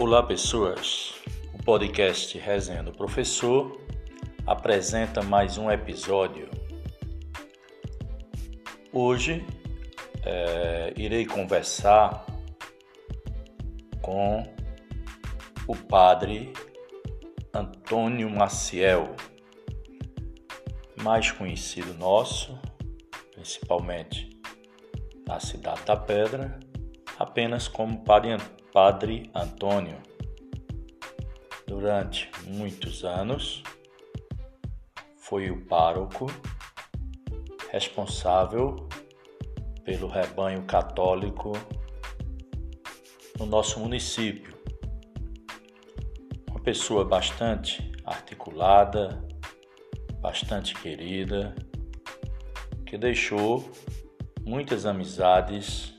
Olá, pessoas. O podcast Resenha do Professor apresenta mais um episódio. Hoje é, irei conversar com o padre Antônio Maciel, mais conhecido nosso, principalmente na cidade da Pedra, apenas como Padre Antônio Padre Antônio. Durante muitos anos, foi o pároco responsável pelo rebanho católico no nosso município. Uma pessoa bastante articulada, bastante querida, que deixou muitas amizades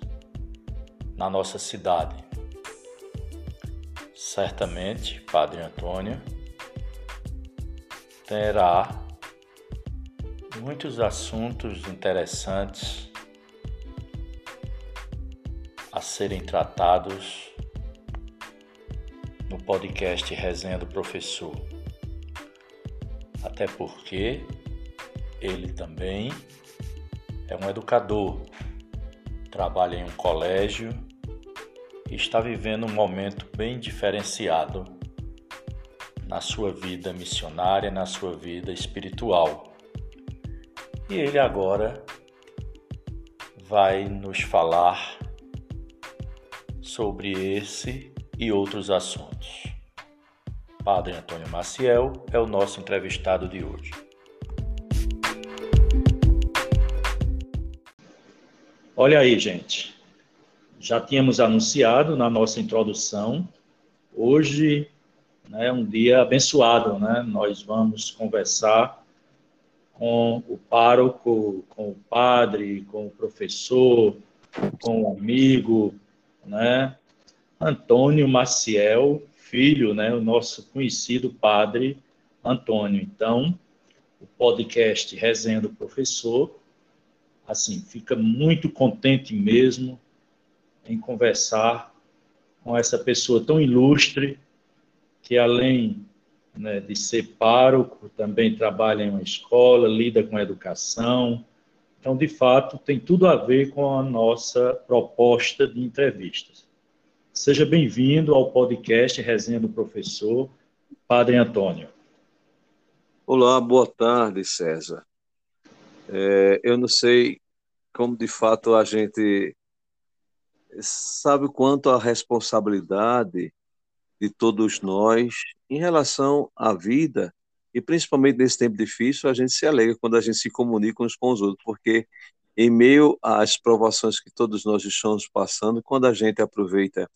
na nossa cidade. Certamente, Padre Antônio terá muitos assuntos interessantes a serem tratados no podcast Resenha do Professor. Até porque ele também é um educador, trabalha em um colégio está vivendo um momento bem diferenciado na sua vida missionária, na sua vida espiritual. E ele agora vai nos falar sobre esse e outros assuntos. Padre Antônio Maciel é o nosso entrevistado de hoje. Olha aí, gente já tínhamos anunciado na nossa introdução. Hoje né, é um dia abençoado, né? Nós vamos conversar com o pároco, com o padre, com o professor, com o amigo, né? Antônio Maciel, filho, né? O nosso conhecido padre Antônio. Então, o podcast Resenha do Professor, assim, fica muito contente mesmo em conversar com essa pessoa tão ilustre, que além né, de ser pároco, também trabalha em uma escola, lida com educação. Então, de fato, tem tudo a ver com a nossa proposta de entrevistas. Seja bem-vindo ao podcast Resenha do Professor, Padre Antônio. Olá, boa tarde, César. É, eu não sei como de fato a gente sabe quanto a responsabilidade de todos nós em relação à vida, e principalmente nesse tempo difícil, a gente se alegra quando a gente se comunica uns com os outros, porque em meio às provações que todos nós estamos passando, quando a gente aproveita,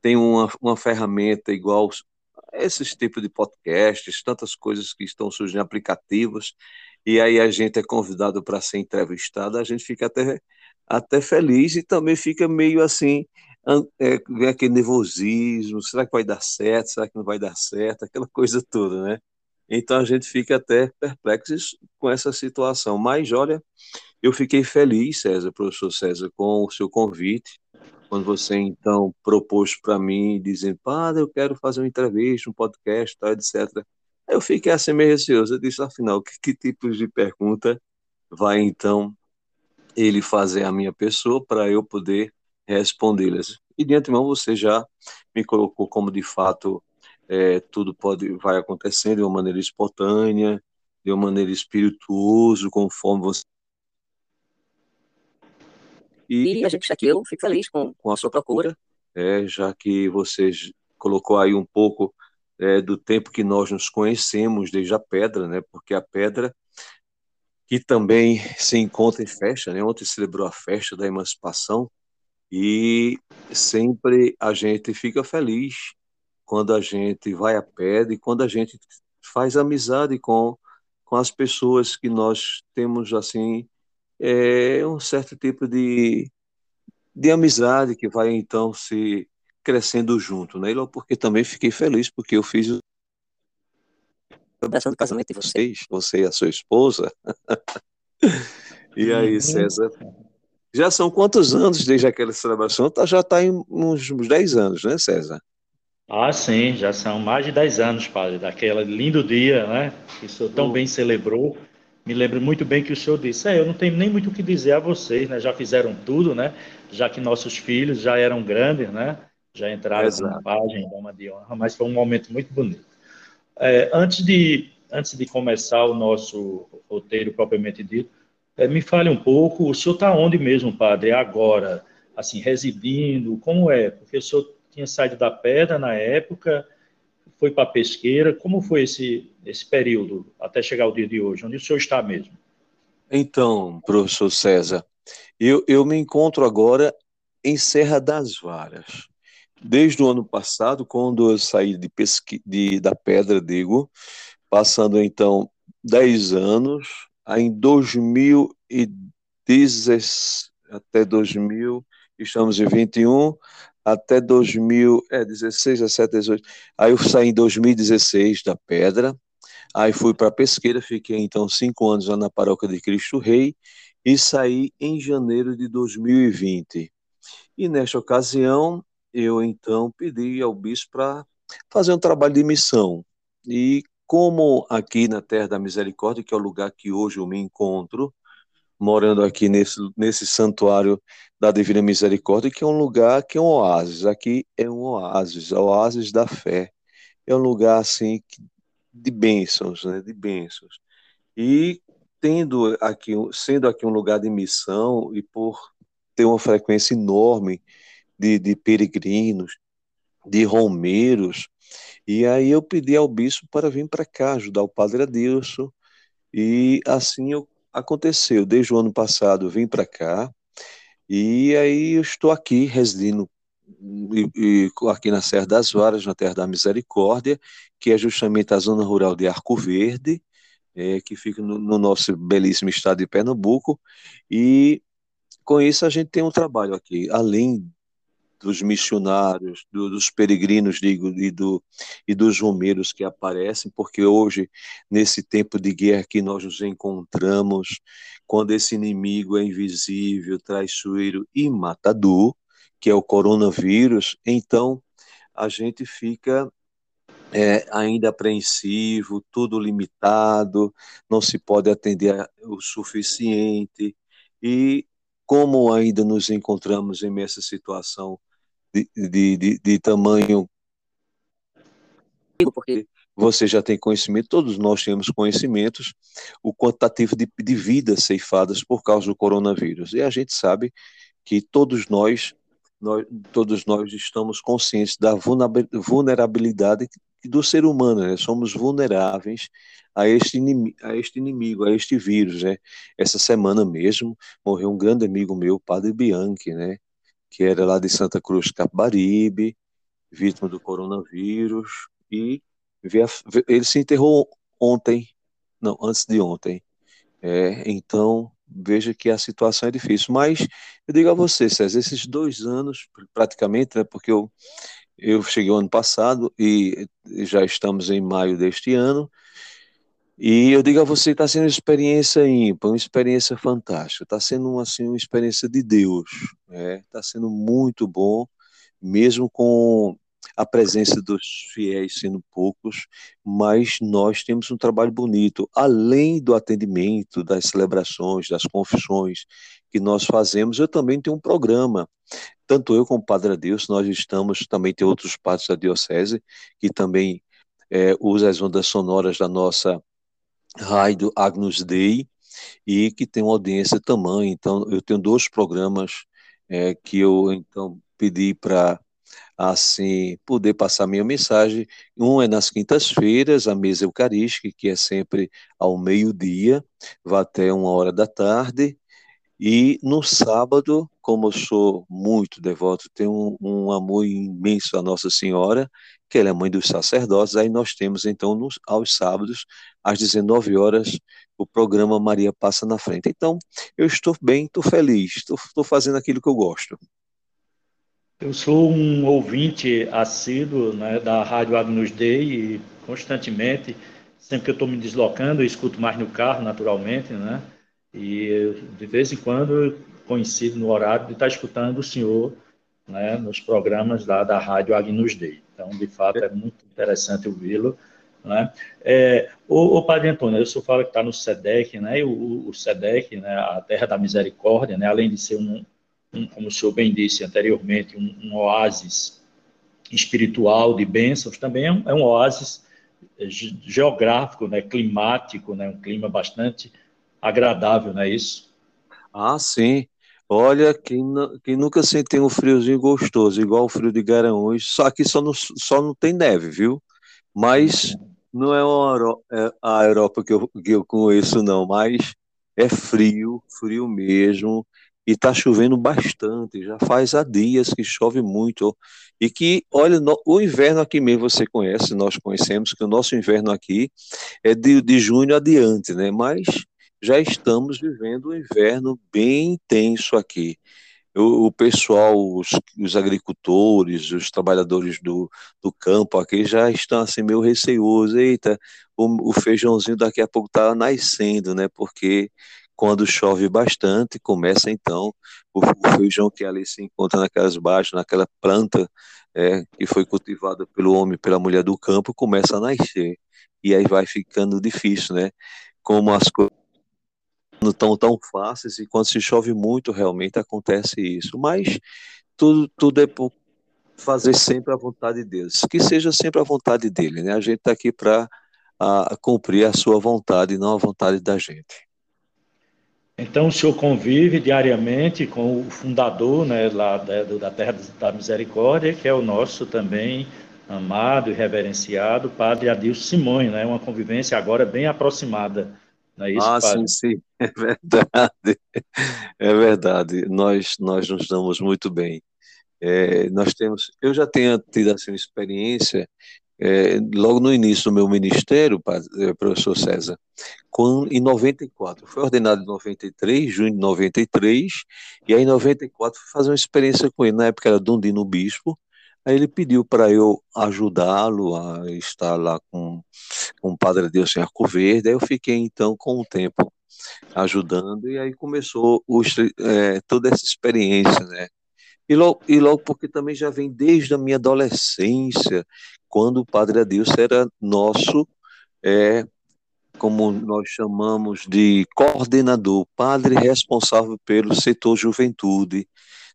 tem uma, uma ferramenta igual esses tipos de podcasts, tantas coisas que estão surgindo, aplicativos, e aí a gente é convidado para ser entrevistado, a gente fica até até feliz e também fica meio assim, é, aquele nervosismo, será que vai dar certo, será que não vai dar certo, aquela coisa toda, né? Então a gente fica até perplexo com essa situação. Mas olha, eu fiquei feliz, César, professor César, com o seu convite, quando você então propôs para mim, dizendo, padre, eu quero fazer uma entrevista, um podcast, tal, etc. Eu fiquei assim meio receoso, eu disse, afinal, que, que tipos de pergunta vai então ele fazer a minha pessoa para eu poder respondê-las. E de antemão você já me colocou como de fato é, tudo pode vai acontecendo de uma maneira espontânea, de uma maneira espirituosa, conforme você. E, a gente aqui eu fico feliz com, com a sua procura, é, já que você colocou aí um pouco é, do tempo que nós nos conhecemos desde a pedra, né? Porque a pedra que também se encontra em festa, né? Ontem celebrou a festa da emancipação e sempre a gente fica feliz quando a gente vai a pé e quando a gente faz amizade com, com as pessoas que nós temos, assim, é, um certo tipo de, de amizade que vai, então, se crescendo junto, né? E porque também fiquei feliz, porque eu fiz celebração do casamento de vocês, você e a sua esposa. e aí, uhum. César? Já são quantos anos desde aquela celebração? Tá, já está em uns 10 anos, né, César? Ah, sim, já são mais de 10 anos, padre, daquele lindo dia, né? Que o senhor tão bem celebrou. Me lembro muito bem que o senhor disse: é, eu não tenho nem muito o que dizer a vocês, né? Já fizeram tudo, né? Já que nossos filhos já eram grandes, né? Já entraram na página, dama de honra, mas foi um momento muito bonito. É, antes, de, antes de começar o nosso roteiro propriamente dito, é, me fale um pouco, o senhor está onde mesmo, padre, agora? Assim, residindo, como é? Porque o senhor tinha saído da pedra na época, foi para a pesqueira. Como foi esse, esse período até chegar ao dia de hoje? Onde o senhor está mesmo? Então, professor César, eu, eu me encontro agora em Serra das Varas. Desde o ano passado, quando eu saí de pesqui, de, da Pedra, digo, passando então 10 anos, em 2010 até 2000, estamos em 21, até 2016, 17, 18. Aí eu saí em 2016 da Pedra, aí fui para Pesqueira, fiquei então cinco anos lá na Paróquia de Cristo Rei e saí em janeiro de 2020. E nesta ocasião, eu então pedi ao bispo para fazer um trabalho de missão. E como aqui na Terra da Misericórdia, que é o lugar que hoje eu me encontro, morando aqui nesse, nesse santuário da Divina Misericórdia, que é um lugar que é um oásis. Aqui é um oásis, oásis da fé. É um lugar assim de bênçãos, né? De bênçãos. E tendo aqui, sendo aqui um lugar de missão e por ter uma frequência enorme de, de peregrinos, de romeiros, e aí eu pedi ao bispo para vir para cá ajudar o Padre Adilson, e assim eu aconteceu. Desde o ano passado vim para cá e aí eu estou aqui residindo e, e, aqui na Serra das Varas, na Terra da Misericórdia, que é justamente a zona rural de Arco Verde, é, que fica no, no, nosso belíssimo estado de Pernambuco. E com isso a gente tem um trabalho aqui, além dos missionários, do, dos peregrinos, digo, e, do, e dos romeiros que aparecem, porque hoje, nesse tempo de guerra que nós nos encontramos, quando esse inimigo é invisível, traiçoeiro e matador, que é o coronavírus, então a gente fica é, ainda apreensivo, tudo limitado, não se pode atender o suficiente, e como ainda nos encontramos em essa situação de, de, de, tamanho. Porque você já tem conhecimento, todos nós temos conhecimentos, o quantitativo de, de vidas ceifadas por causa do coronavírus. E a gente sabe que todos nós, nós todos nós estamos conscientes da vulnerabilidade do ser humano, né? somos vulneráveis a este, inimigo, a este inimigo, a este vírus, né? Essa semana mesmo morreu um grande amigo meu, Padre Bianchi, né? Que era lá de Santa Cruz Capibaribe, vítima do coronavírus, e ele se enterrou ontem, não, antes de ontem. É, então, veja que a situação é difícil. Mas eu digo a você, César, esses dois anos, praticamente, né, porque eu, eu cheguei ano passado e já estamos em maio deste ano, e eu digo a você, está sendo uma experiência ímpar, uma experiência fantástica, está sendo assim, uma experiência de Deus, está né? Tá sendo muito bom, mesmo com a presença dos fiéis sendo poucos, mas nós temos um trabalho bonito, além do atendimento, das celebrações, das confissões que nós fazemos, eu também tenho um programa, tanto eu como o Padre Adeus, nós estamos, também tem outros padres da Diocese, que também é, usam as ondas sonoras da nossa rádio Agnus Dei, e que tem uma audiência também. Então, eu tenho dois programas é, que eu então pedi para assim poder passar minha mensagem. Um é nas quintas-feiras, a mesa eucarística, que é sempre ao meio-dia, vai até uma hora da tarde. E no sábado, como eu sou muito devoto, tenho um, um amor imenso à Nossa Senhora, que ela é mãe dos sacerdotes, aí nós temos então nos, aos sábados, às 19 horas, o programa Maria Passa na Frente. Então, eu estou bem, estou feliz, estou, fazendo aquilo que eu gosto. Eu sou um ouvinte assíduo né, da Rádio Agnus Dei e constantemente, sempre que eu estou me deslocando, eu escuto mais no carro, naturalmente, né? E de vez em quando coincido no horário de estar escutando o senhor né, nos programas da, da Rádio Agnus Dei. Então, de fato, é muito interessante ouvi-lo. Né? É, o, o Padre Antônio, o senhor fala que está no SEDEC, né? o, o SEDEC, né, a Terra da Misericórdia, né, além de ser um, um, como o senhor bem disse anteriormente, um, um oásis espiritual de bênçãos, também é um, é um oásis geográfico, né, climático, né, um clima bastante agradável, não é isso? Ah, sim. Olha, quem, quem nunca sentiu um friozinho gostoso, igual o frio de Garanhuns, só aqui só não, só não tem neve, viu? Mas não é, uma, é a Europa que eu, que eu conheço, não, mas é frio, frio mesmo, e está chovendo bastante, já faz há dias que chove muito, e que, olha, no, o inverno aqui mesmo você conhece, nós conhecemos que o nosso inverno aqui é de, de junho adiante, né? Mas já estamos vivendo um inverno bem intenso aqui. O, o pessoal, os, os, agricultores, os trabalhadores do, do campo aqui já estão assim meio receosos. Eita, o, o feijãozinho daqui a pouco está nascendo, né? Porque quando chove bastante, começa então o, o feijão que ali se encontra naquelas baixas, naquela planta é, que foi cultivada pelo homem, pela mulher do campo, começa a nascer. E aí vai ficando difícil, né? Como as coisas não tão tão fáceis e quando se chove muito realmente acontece isso. Mas tudo tudo é por fazer sempre a vontade de Deus, que seja sempre a vontade dele, né? A gente está aqui para cumprir a sua vontade, não a vontade da gente. Então o senhor convive diariamente com o fundador, né, lá da, da Terra da Misericórdia, que é o nosso também amado e reverenciado Padre Adilson Simões, né? Uma convivência agora bem aproximada não é isso, ah, padre? sim, sim, é verdade. É verdade. Nós, nós nos damos muito bem. É, nós temos, eu já tenho tido assim, uma experiência é, logo no início do meu ministério, padre, é, professor César, em 94. Foi ordenado em 93, junho de 93, e aí em 94 fui fazer uma experiência com ele. Na época era Dundino Bispo, Aí ele pediu para eu ajudá-lo a estar lá com, com o Padre Deus Arco Verde. Aí eu fiquei então com o tempo ajudando e aí começou é, toda essa experiência, né? E logo, e logo porque também já vem desde a minha adolescência, quando o Padre Adilson era nosso, é, como nós chamamos de coordenador, padre responsável pelo setor juventude,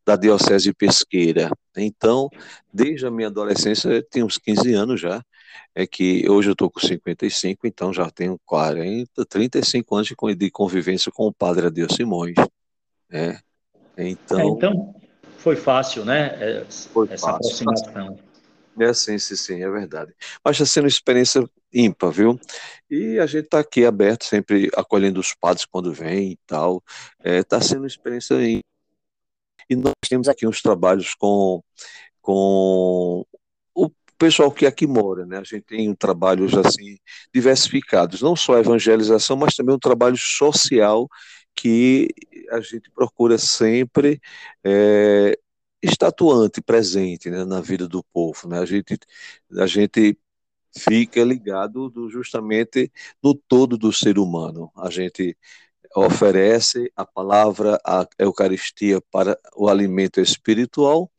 da Diocese Pesqueira. Então, desde a minha adolescência, eu tinha uns 15 anos já, é que hoje eu estou com 55, então já tenho 40, 35 anos de convivência com o Padre Adeus Simões. Né? Então, é, então, foi fácil, né? É, foi essa fácil, aproximação. É, sim, sim, sim, é verdade. Mas está sendo uma experiência ímpar, viu? E a gente está aqui aberto, sempre acolhendo os padres quando vem e tal. Está é, tá sendo uma experiência ímpar e nós temos aqui uns trabalhos com, com o pessoal que aqui mora, né? A gente tem trabalhos assim diversificados, não só a evangelização, mas também um trabalho social que a gente procura sempre é, estatuante, presente né, na vida do povo. Né? A, gente, a gente fica ligado do, justamente no todo do ser humano. A gente oferece a palavra, a Eucaristia para o alimento espiritual,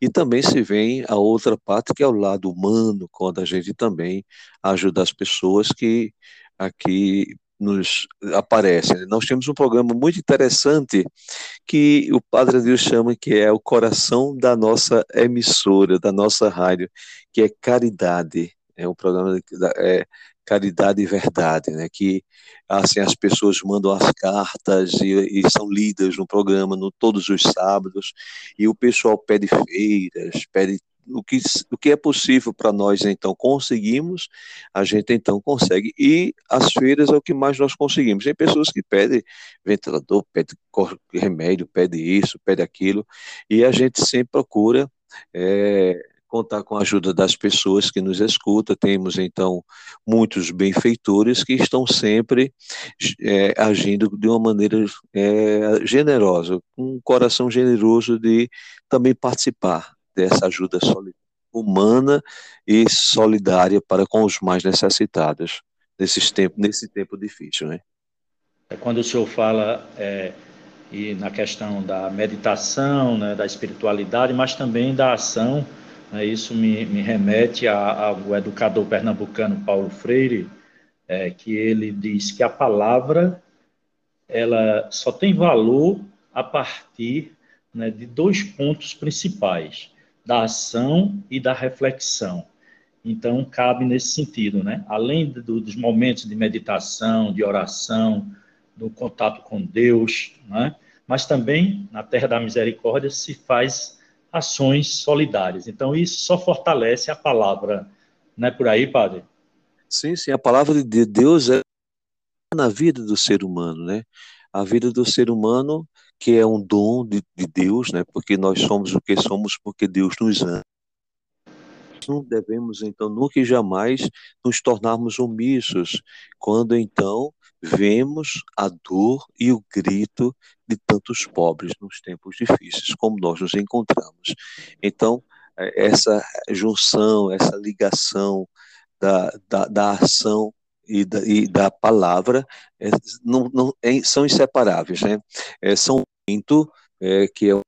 e também se vem a outra parte, que é o lado humano, quando a gente também ajuda as pessoas que aqui nos aparecem. Nós temos um programa muito interessante que o Padre Deus chama que é o coração da nossa emissora, da nossa rádio, que é Caridade. É um programa é, caridade e verdade, né? Que assim as pessoas mandam as cartas e, e são lidas no programa no todos os sábados e o pessoal pede feiras, pede o que, o que é possível para nós, então, conseguimos, a gente então consegue. E as feiras é o que mais nós conseguimos. Tem pessoas que pedem ventilador, pedem remédio, pedem isso, pedem aquilo, e a gente sempre procura é, contar com a ajuda das pessoas que nos escutam. Temos, então, muitos benfeitores que estão sempre é, agindo de uma maneira é, generosa, com um coração generoso de também participar dessa ajuda humana e solidária para com os mais necessitados nesse tempo, nesse tempo difícil, né? É quando o senhor fala é, e na questão da meditação, né, da espiritualidade, mas também da ação isso me, me remete ao educador pernambucano Paulo Freire, é, que ele diz que a palavra ela só tem valor a partir né, de dois pontos principais, da ação e da reflexão. Então, cabe nesse sentido, né? Além do, dos momentos de meditação, de oração, do contato com Deus, né? Mas também, na Terra da Misericórdia, se faz ações solidárias. Então, isso só fortalece a palavra. Não é por aí, padre? Sim, sim. A palavra de Deus é na vida do ser humano, né? A vida do ser humano, que é um dom de, de Deus, né? Porque nós somos o que somos porque Deus nos ama não devemos, então, nunca e jamais nos tornarmos omissos, quando, então, vemos a dor e o grito de tantos pobres nos tempos difíceis, como nós nos encontramos. Então, é, essa junção, essa ligação da, da, da ação e da, e da palavra é, não, não, é, são inseparáveis. Né? É, São Pinto, é, que é o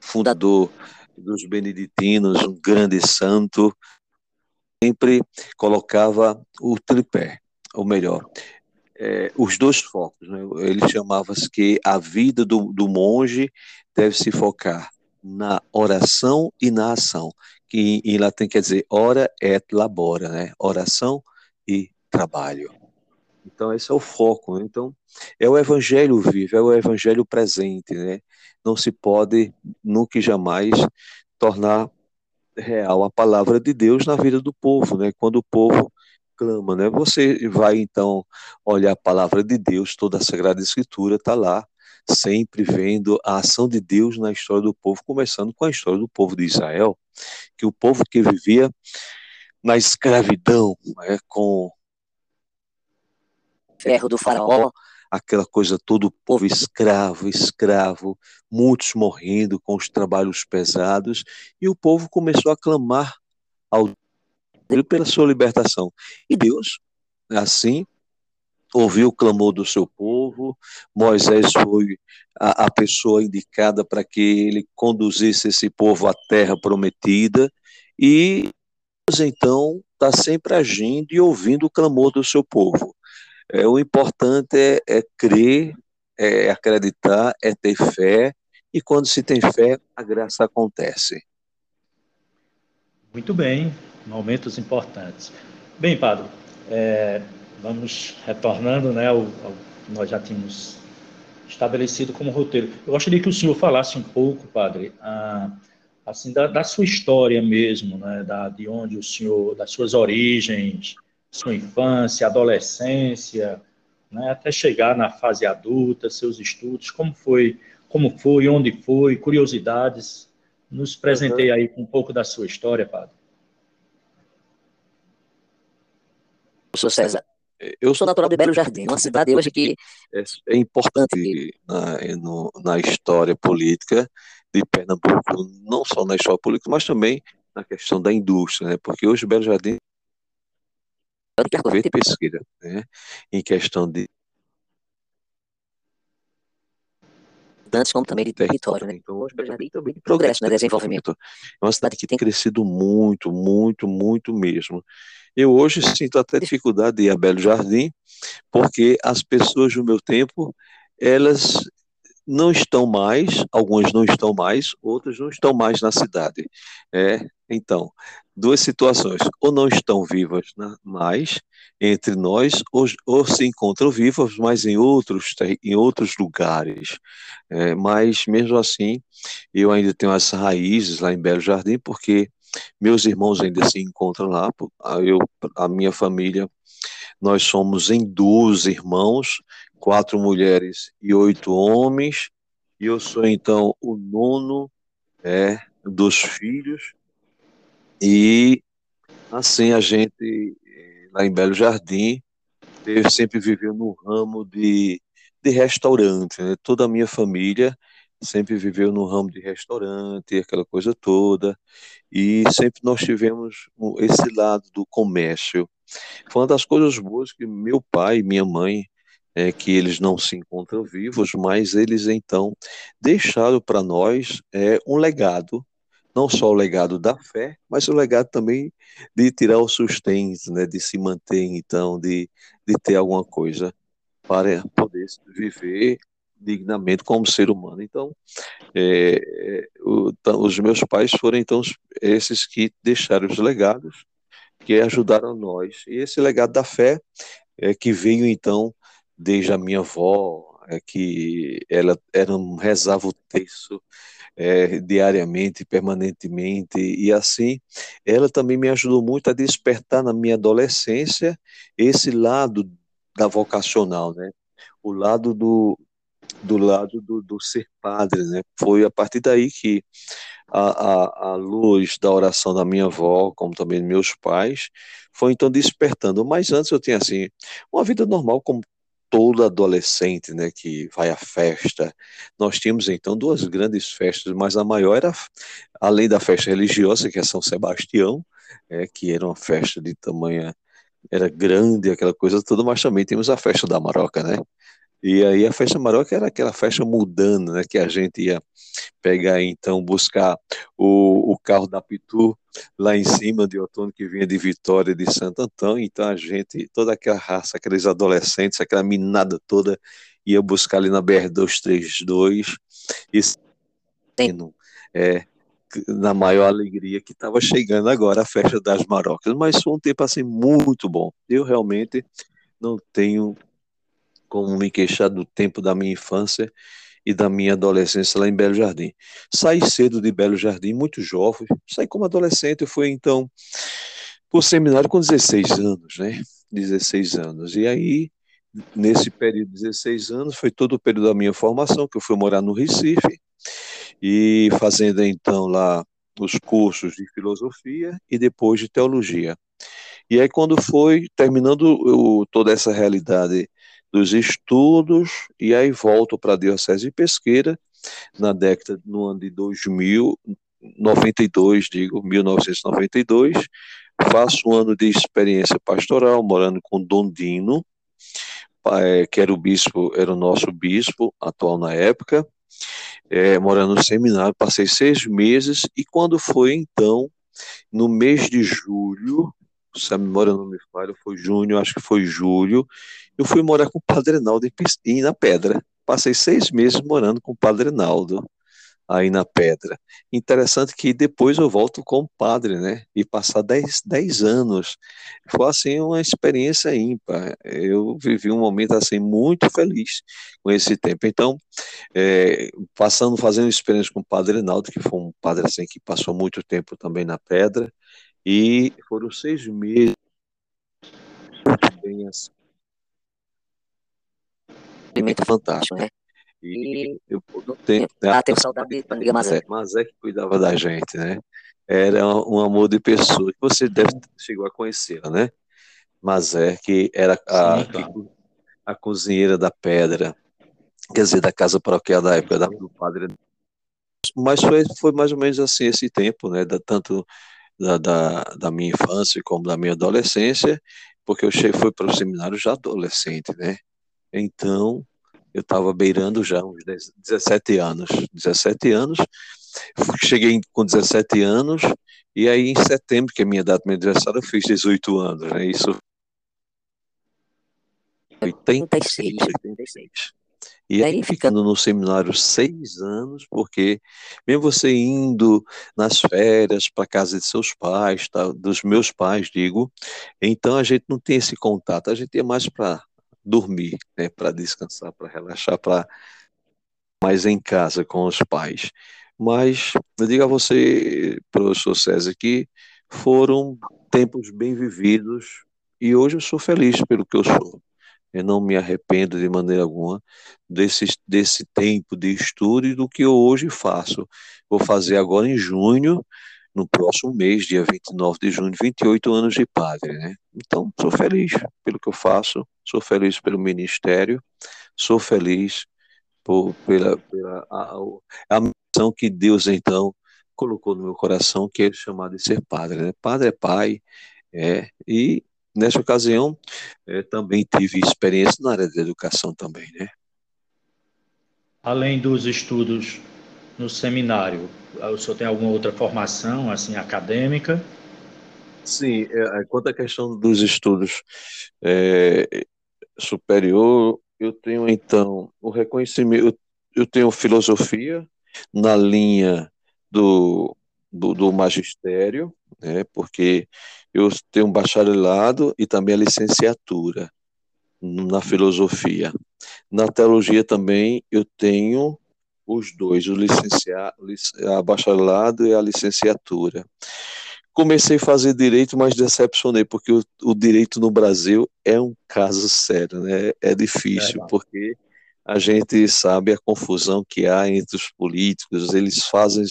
fundador dos beneditinos, um grande santo, sempre colocava o tripé, ou melhor, é, os dois focos. Né? Ele chamava-se que a vida do, do monge deve se focar na oração e na ação, que em latim quer dizer ora et labora, né? oração e trabalho. Então, esse é o foco. Né? Então, é o evangelho vivo, é o evangelho presente, né? Não se pode nunca e jamais tornar real a palavra de Deus na vida do povo, né? Quando o povo clama, né? Você vai então olhar a palavra de Deus, toda a Sagrada Escritura está lá, sempre vendo a ação de Deus na história do povo, começando com a história do povo de Israel, que o povo que vivia na escravidão, né, com ferro do faraó, aquela coisa todo o povo escravo, escravo, muitos morrendo com os trabalhos pesados, e o povo começou a clamar ao Deus pela sua libertação. E Deus, assim, ouviu o clamor do seu povo, Moisés foi a, a pessoa indicada para que ele conduzisse esse povo à terra prometida, e Deus, então, está sempre agindo e ouvindo o clamor do seu povo. É, o importante é, é crer, é acreditar, é ter fé, e quando se tem fé, a graça acontece. Muito bem, momentos importantes. Bem, Padre, é, vamos retornando né, ao, ao, que nós já tínhamos estabelecido como roteiro. Eu gostaria que o senhor falasse um pouco, Padre, a, assim, da, da, sua história mesmo, né, da, de onde o senhor, das suas origens, sua infância, adolescência, né, até chegar na fase adulta, seus estudos, como foi, como foi, onde foi, curiosidades. Nos presentei uhum. aí com um pouco da sua história, padre. Eu sou César. Eu sou natural de Belo Jardim, uma cidade hoje que é, é importante na, no, na história política de Pernambuco, não só na história política, mas também na questão da indústria, né? porque hoje Belo Jardim de pesquisa, né? em questão de antes como também de território, né? Então, hoje também de progresso, né? desenvolvimento. É uma cidade que tem crescido muito, muito, muito mesmo. Eu hoje sinto até dificuldade de ir a Belo Jardim, porque as pessoas do meu tempo, elas não estão mais, algumas não estão mais, outras não estão mais na cidade. É, então, duas situações, ou não estão vivas né, mais entre nós, ou, ou, se encontram vivas, mas em outros, em outros lugares. É, mas, mesmo assim, eu ainda tenho as raízes lá em Belo Jardim, porque meus irmãos ainda se encontram lá, eu, a minha família, nós somos em 12 irmãos, quatro mulheres e oito homens, e eu sou então o nono é, dos filhos, e assim a gente, lá em Belo Jardim, eu sempre viveu no ramo de, de restaurante, né? toda a minha família sempre viveu no ramo de restaurante, aquela coisa toda, e sempre nós tivemos esse lado do comércio. Foi uma das coisas boas que meu pai e minha mãe é, que eles não se encontram vivos, mas eles então deixaram para nós é, um legado não só o legado da fé, mas o legado também de tirar o sustento, né, de se manter, então, de, de ter alguma coisa para poder viver dignamente como ser humano. Então, é, é o, os meus pais foram, então, esses que deixaram os legados, que ajudaram nós. E esse legado da fé é que veio, então, desde a minha avó, é que ela era rezava o texto é, diariamente, permanentemente, e assim ela também me ajudou muito a despertar na minha adolescência esse lado da vocacional, né? O lado do, do lado do, do ser padre, né? Foi a partir daí que a, a, a, luz da oração da minha avó, como também dos meus pais, foi então despertando. Mas antes eu tinha assim uma vida normal como todo adolescente, né, que vai à festa. Nós tínhamos então duas grandes festas, mas a maior era, além da festa religiosa, que é São Sebastião, é, que era uma festa de tamanho, era grande, aquela coisa toda, mas também tínhamos a festa da Maroca, né? E aí a festa Maroca era aquela festa mudando, né, que a gente ia pegar então, buscar o, o carro da Pitu lá em cima de outono que vinha de Vitória de Santo Antônio, então a gente, toda aquela raça, aqueles adolescentes, aquela minada toda, ia buscar ali na BR-232 e é, na maior alegria que estava chegando agora a festa das Marocas, mas foi um tempo assim muito bom. Eu realmente não tenho como me queixar do tempo da minha infância e da minha adolescência lá em Belo Jardim. Saí cedo de Belo Jardim, muito jovem, saí como adolescente, eu fui então para o seminário com 16 anos, né? 16 anos. E aí, nesse período de 16 anos, foi todo o período da minha formação, que eu fui morar no Recife, e fazendo então lá os cursos de filosofia e depois de teologia. E aí, quando foi terminando toda essa realidade dos estudos, e aí volto para a Diocese de Pesqueira, na década, no ano de 2000, 92, digo, 1992, faço um ano de experiência pastoral, morando com Dom Dino, é, que era o bispo, era o nosso bispo atual na época, é, morando no seminário, passei seis meses, e quando foi então, no mês de julho, se a memória não me falha, foi junho, acho que foi julho, eu fui morar com o Padre Naldo em, na Pedra. Passei seis meses morando com o Padre Naldo aí na Pedra. Interessante que depois eu volto como padre, né? E passar dez, dez anos. Foi, assim, uma experiência ímpar. Eu vivi um momento, assim, muito feliz com esse tempo. Então, é, passando, fazendo experiência com o Padre Naldo, que foi um padre, assim, que passou muito tempo também na Pedra, e foram seis meses muito bem assim. Alimento fantástico, né? E eu não tenho. Ah, tenho saudade da amiga Mazé. Mazé que cuidava da gente, né? Era um amor de pessoa que você deve chegou a conhecê-la, né? Mazé, que era a, Sim, claro. a cozinheira da pedra, quer dizer, da casa paroquial da época do padre. Mas foi, foi mais ou menos assim esse tempo, né? Da, tanto da, da, da, minha infância como da minha adolescência, porque eu cheguei, fui para o seminário já adolescente, né? Então, eu estava beirando já uns 17 anos. 17 anos, cheguei com 17 anos, e aí em setembro, que é minha data de aniversário, eu fiz 18 anos, né? Isso 86, 86. E aí ficando no seminário seis anos, porque mesmo você indo nas férias para casa de seus pais, tá, dos meus pais, digo, então a gente não tem esse contato, a gente é mais para dormir, né, para descansar, para relaxar, para mais em casa com os pais. Mas eu digo a você, professor César, que foram tempos bem vividos e hoje eu sou feliz pelo que eu sou. Eu não me arrependo de maneira alguma desse, desse tempo de estudo e do que eu hoje faço. Vou fazer agora em junho, no próximo mês, dia 29 de junho, 28 anos de padre, né? Então, sou feliz pelo que eu faço, sou feliz pelo ministério, sou feliz por, pela, pela a, a missão que Deus, então, colocou no meu coração, que é chamado de ser padre, né? Padre é pai, é, e Nessa ocasião, é, também tive experiência na área da educação também, né? Além dos estudos no seminário? O senhor tem alguma outra formação, assim, acadêmica? Sim, é, é, quanto à questão dos estudos é, superior, eu tenho então o reconhecimento, eu, eu tenho filosofia na linha do, do, do magistério, né, porque eu tenho um bacharelado e também a licenciatura na filosofia. Na teologia também eu tenho os dois, o licenciado, a bacharelado e a licenciatura. Comecei a fazer direito, mas decepcionei, porque o, o direito no Brasil é um caso sério, né? É difícil, é, porque a gente sabe a confusão que há entre os políticos, eles fazem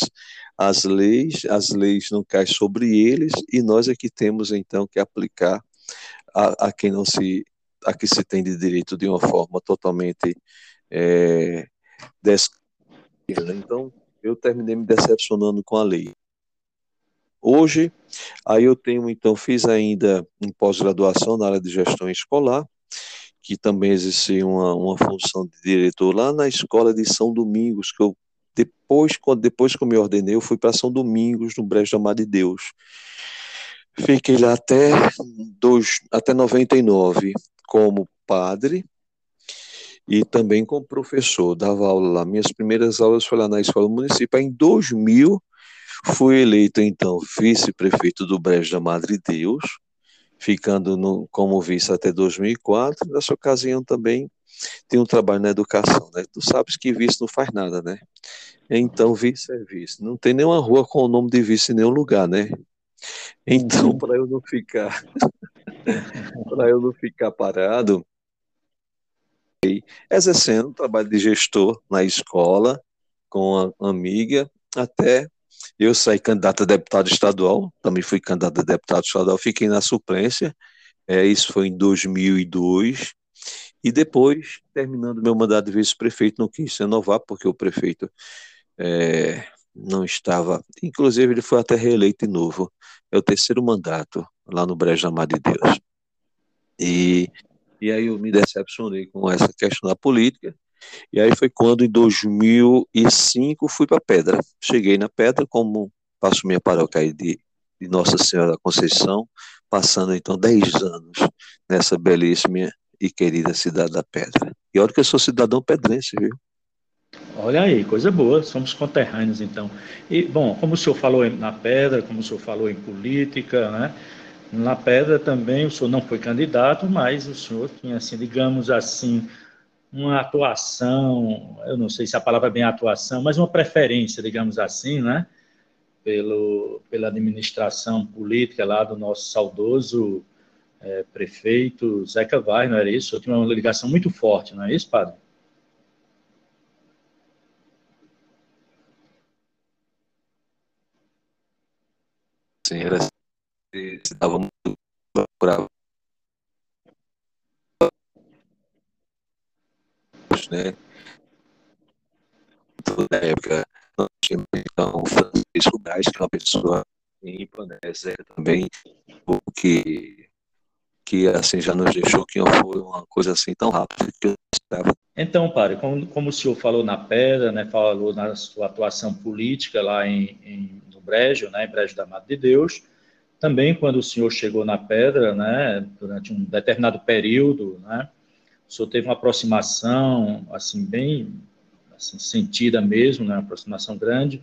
as leis, as leis não caem sobre eles, e nós é que temos então que aplicar a, a quem não se a que se tem de direito de uma forma totalmente é, Então, eu terminei me decepcionando com a lei. Hoje, aí eu tenho, então, fiz ainda em pós-graduação na área de gestão escolar, que também exerci uma, uma função de diretor lá na escola de São Domingos, que eu, depois, quando, depois que eu me ordenei, eu fui para São Domingos, no Brejo da Mar de Deus. Fiquei lá até, dois, até 99 como padre e também como professor. Dava aula lá. Minhas primeiras aulas foram lá na escola municipal. Em 2000, Fui eleito, então, vice-prefeito do Brejo da Madre Deus, ficando no, como vice até 2004. Nessa ocasião também tem um trabalho na educação, né? Tu sabes que vice não faz nada, né? Então, vice é vice. Não tem nenhuma rua com o nome de vice em nenhum lugar, né? Então, para eu não ficar para eu não ficar parado, exercendo o trabalho de gestor na escola com a amiga até eu saí candidato a deputado estadual, também fui candidato a deputado estadual, fiquei na suplência, é, isso foi em 2002, e depois, terminando meu mandato de vice-prefeito, não quis renovar, porque o prefeito é, não estava, inclusive ele foi até reeleito de novo, é o terceiro mandato lá no Brejo Mar de Deus. E, e aí eu me decepcionei com essa questão da política, e aí foi quando, em 2005, fui para Pedra. Cheguei na Pedra, como passo minha paróquia aí de, de Nossa Senhora da Conceição, passando então 10 anos nessa belíssima e querida cidade da Pedra. E olha que eu sou cidadão pedrense, viu? Olha aí, coisa boa, somos conterrâneos então. E, bom, como o senhor falou na Pedra, como o senhor falou em política, né? Na Pedra também o senhor não foi candidato, mas o senhor tinha, assim, digamos assim, uma atuação, eu não sei se a palavra é bem atuação, mas uma preferência, digamos assim, né? Pelo, pela administração política lá do nosso saudoso é, prefeito Zeca Vai, não era isso? Eu tinha uma ligação muito forte, não é isso, padre? Sim, era estava muito bravo né? Toda época, nós tínhamos então Francisco Gás, que é uma pessoa em Ipanese também, porque que assim já nos deixou que foi uma coisa assim tão rápida que eu. Então, padre, como, como o senhor falou na Pedra, né, falou na sua atuação política lá em, em, no Brejo, né, em Brejo da Mata de Deus, também quando o senhor chegou na Pedra, né, durante um determinado período, né, o senhor teve uma aproximação, assim, bem assim, sentida mesmo, né, uma aproximação grande,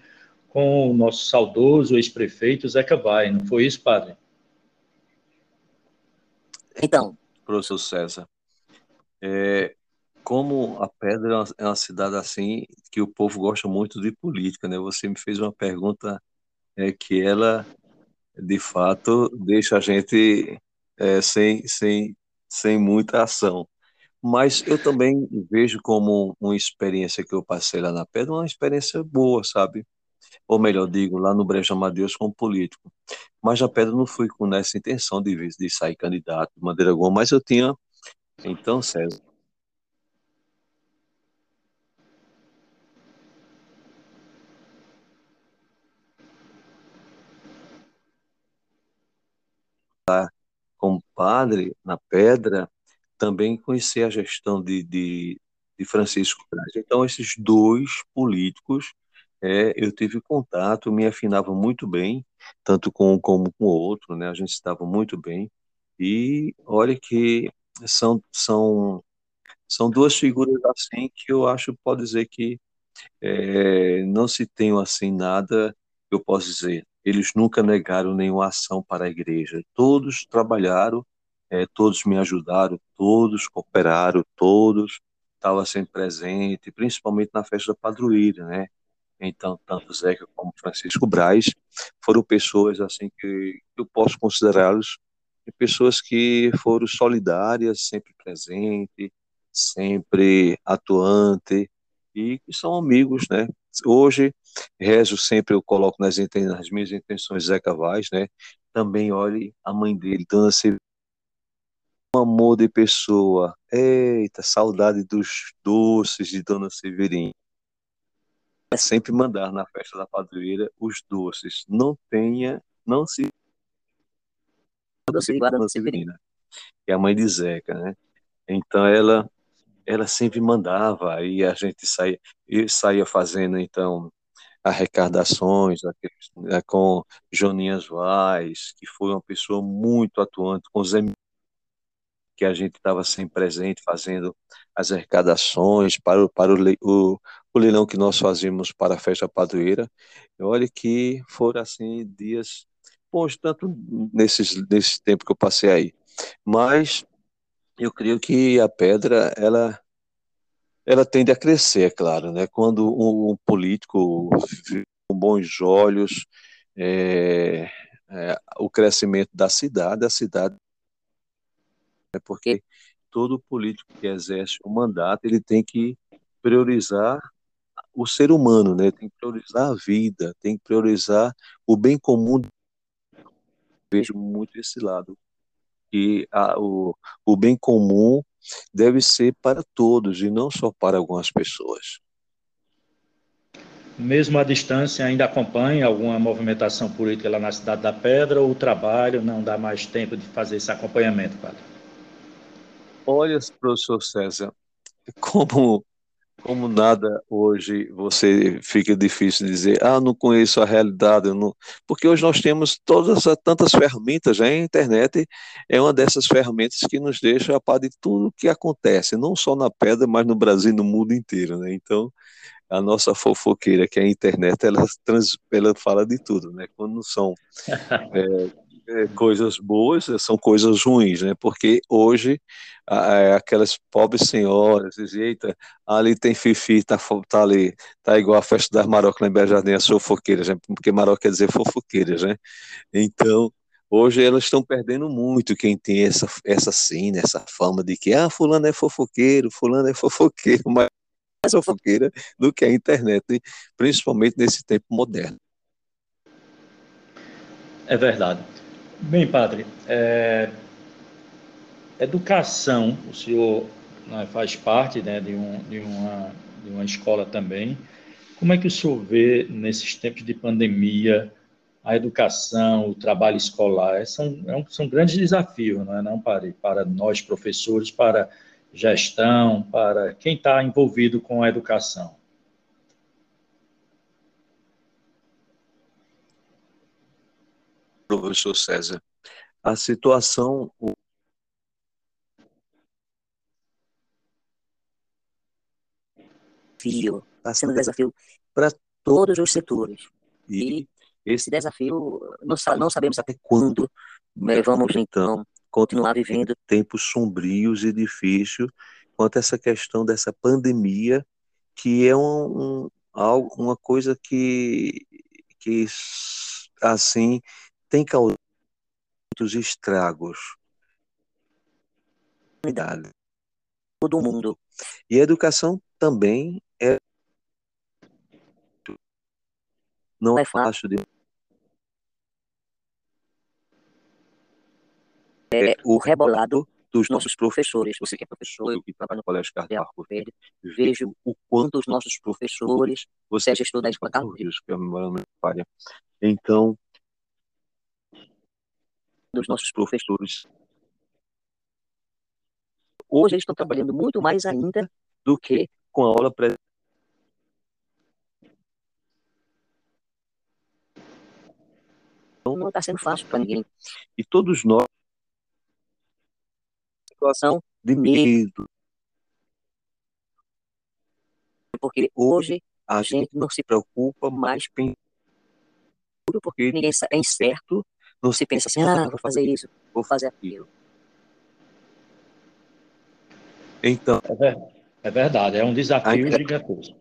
com o nosso saudoso ex-prefeito Zeca Vai, não foi isso, padre? Então. Professor César, é, como a Pedra é uma cidade assim, que o povo gosta muito de política, né? Você me fez uma pergunta é, que ela, de fato, deixa a gente é, sem, sem, sem muita ação. Mas eu também vejo como uma experiência que eu passei lá na Pedra, uma experiência boa, sabe? Ou melhor, digo, lá no Brejo Amadeus como político. Mas na Pedra não fui com essa intenção de, de sair candidato de maneira alguma, mas eu tinha, então, César, como padre na pedra também conhecer a gestão de, de, de Francisco Braz. Então, esses dois políticos é, eu tive contato, me afinava muito bem, tanto com um como com o outro, né? A gente estava muito bem. E olha que são, são, são duas figuras assim que eu acho, pode dizer que é, não se tem assim nada, eu posso dizer, eles nunca negaram nenhuma ação para a igreja. Todos trabalharam, é, todos me ajudaram, todos cooperaram, todos estavam sempre presentes, principalmente na festa da padroeira, né? Então, tanto Zeca como Francisco Braz foram pessoas assim que eu posso considerá-los pessoas que foram solidárias, sempre presentes, sempre atuante e que são amigos, né? Hoje rezo sempre eu coloco nas, nas minhas intenções Zeca Vaz, né? Também olhe a mãe dele, Dona Severina, um amor de pessoa. Eita, saudade dos doces de Dona Severina é sempre mandar na festa da padroeira os doces. Não tenha, não se. Doce Dona Severina, que é a mãe de Zeca, né? Então ela, ela sempre mandava, e a gente saía, saía fazendo então arrecadações né, com Joninhas Vaz, que foi uma pessoa muito atuante, com Zé que a gente estava sempre presente fazendo as arrecadações para, o, para o, o, o leilão que nós fazíamos para a festa padroeira. Olha que foram assim dias bons, tanto nesses, nesse tempo que eu passei aí. Mas eu creio que a pedra, ela ela tende a crescer, é claro, né? Quando um, um político com bons olhos é, é, o crescimento da cidade, a cidade é porque todo político que exerce o mandato ele tem que priorizar o ser humano, né? Tem que priorizar a vida, tem que priorizar o bem comum. Vejo muito esse lado que a, o, o bem comum deve ser para todos e não só para algumas pessoas. Mesmo à distância, ainda acompanha alguma movimentação política lá na Cidade da Pedra ou o trabalho não dá mais tempo de fazer esse acompanhamento, padre? Olha, professor César, como como nada hoje você fica difícil dizer, ah, não conheço a realidade, não... porque hoje nós temos todas tantas ferramentas, né? a internet é uma dessas ferramentas que nos deixa a par de tudo que acontece, não só na pedra, mas no Brasil no mundo inteiro, né? Então, a nossa fofoqueira, que é a internet, ela, trans, ela fala de tudo, né? Quando são é, coisas boas, são coisas ruins, né? Porque hoje é, aquelas pobres senhoras dizem, eita, ali tem Fifi, tá, tá ali, tá igual a festa das marocas lá em Belo Jardim, as fofoqueiras, né? porque Maroca quer dizer fofoqueiras, né? Então, hoje elas estão perdendo muito quem tem essa, essa cena, essa fama de que, ah, fulano é fofoqueiro, fulano é fofoqueiro, mas mais fofoqueira do que a internet, principalmente nesse tempo moderno. É verdade. Bem, padre, é, educação, o senhor né, faz parte né, de, um, de, uma, de uma escola também. Como é que o senhor vê, nesses tempos de pandemia, a educação, o trabalho escolar? São, é são grandes desafios, não é? Não para, para nós, professores, para gestão, para quem está envolvido com a educação. Professor César, a situação. Desafio, está sendo desafio para todos os setores. E esse desafio, não, não sabemos até quando né, vamos então continuar vivendo tempos sombrios e difíceis quanto a essa questão dessa pandemia, que é um, um, uma coisa que, que assim tem causado muitos estragos. Todo mundo. E a educação também é não é fácil de é o rebolado dos nossos professores. Você que é professor, eu que trabalho no Colégio Cardeal Arco Verde, vejo o quanto os nossos professores, você é gestor da escola Carlos, que é memória. Então, dos nossos professores. Hoje eles estão trabalhando muito mais ainda do que com a aula presencial. Então, não está sendo fácil para ninguém. E todos nós, situação de medo, porque hoje a gente não se preocupa mais porque ninguém é incerto não se pensa assim, ah, vou fazer isso, vou fazer aquilo. Então, é verdade, é um desafio gigantesco.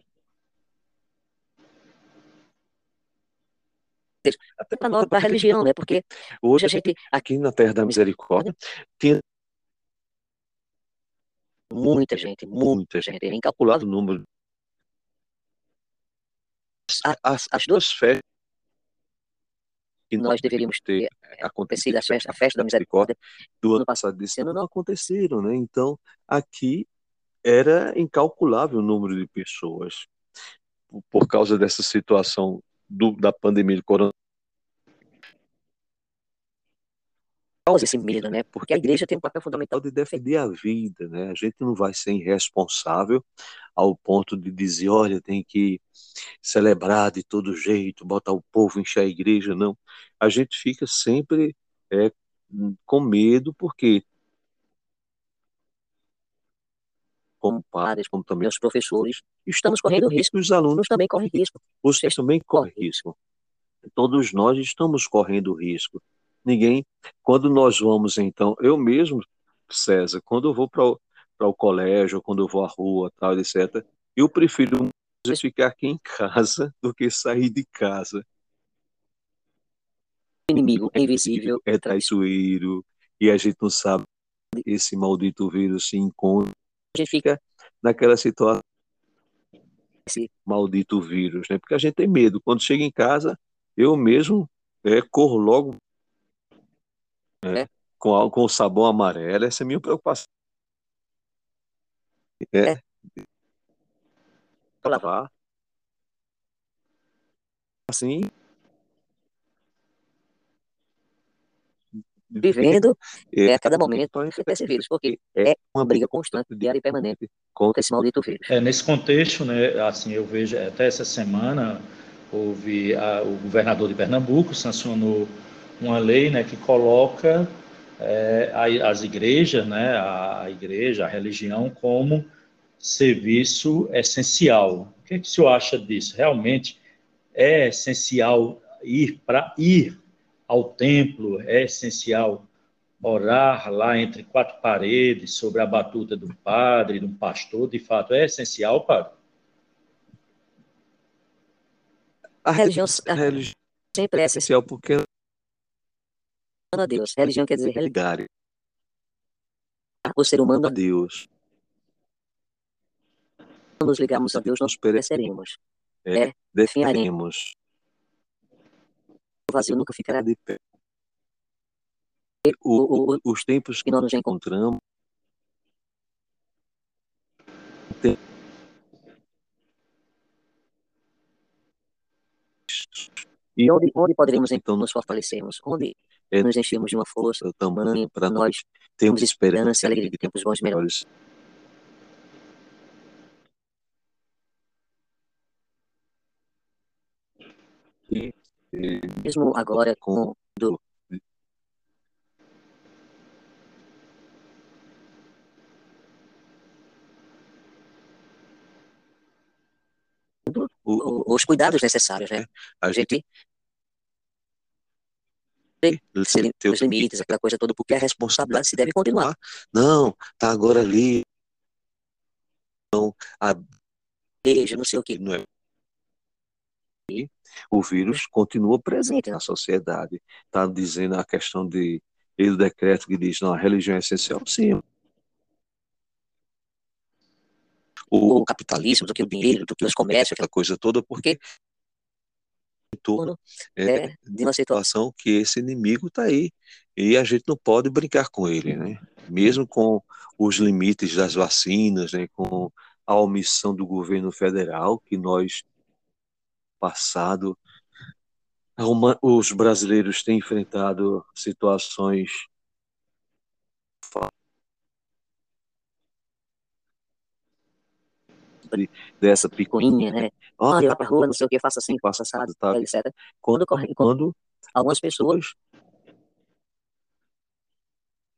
Até para nós, para a religião, né? Porque hoje a gente, aqui na Terra da Misericórdia, tem muita gente, muita gente, é incalculável o número. As, as duas festas que nós deveríamos ter acontecido, a festa, a festa da misericórdia do ano passado desse ano não aconteceram, né? Então, aqui era incalculável o número de pessoas por causa dessa situação do, da pandemia do coronavírus. Causa esse medo, né? Porque a igreja tem um papel fundamental de defender a vida, né? A gente não vai ser irresponsável ao ponto de dizer, olha, tem que celebrar de todo jeito, botar o povo, encher a igreja, não. A gente fica sempre é, com medo, porque como padres, como também os professores, estamos correndo risco, os alunos também correm risco. Vocês também correm risco. Todos nós estamos correndo risco. Ninguém, quando nós vamos então, eu mesmo, César, quando eu vou para o colégio, quando eu vou à rua, tal, etc., eu prefiro ficar aqui em casa do que sair de casa. O inimigo é invisível, é traiçoeiro, e a gente não sabe esse maldito vírus se encontra a gente fica naquela situação esse maldito vírus, né? Porque a gente tem medo. Quando chega em casa, eu mesmo é, corro logo é, com, com o sabão amarelo. Essa é a minha preocupação. É. é. Lavar. Assim, vivendo é, a cada momento enfrentar esse vírus, porque é uma briga constante, diária e permanente contra esse maldito vírus. É, nesse contexto, né, assim, eu vejo até essa semana houve a, o governador de Pernambuco sancionou uma lei, né, que coloca é, as igrejas, né, a, igreja, a religião como serviço essencial. O que, é que o senhor acha disso? Realmente é essencial ir para ir ao templo, é essencial orar lá entre quatro paredes, sobre a batuta do padre, do pastor, de fato, é essencial, padre? A religião, a religião sempre é essencial porque a Deus. Religião quer dizer ligar o ser humano a Deus. Quando nos ligamos a Deus, nós pereceremos. É, definharemos o vazio nunca ficará de pé. O, o, os tempos que nós nos encontramos E onde, onde poderemos então nos fortalecermos? Onde é, nos enchemos de uma força tamanha para nós termos esperança e alegria de tempos bons melhores? E mesmo agora com do os cuidados necessários, né? A gente tem os limites, aquela coisa toda, porque a responsabilidade se deve continuar. Não, tá agora ali. Não, a igreja, não sei o que. Não é o vírus continua presente na sociedade. Está dizendo a questão de ele decreto que diz não, a religião é essencial, sim. O, o capitalismo, do que o dinheiro, do que os comércios, aquela coisa toda, porque torno é, de uma situação que esse inimigo está aí e a gente não pode brincar com ele, né? Mesmo com os limites das vacinas, né? Com a omissão do governo federal que nós passado, os brasileiros têm enfrentado situações dessa picuinha, né? Olha, vai pra rua, não sei o que, faça assim, faça assado, tal, etc. Quando, quando algumas pessoas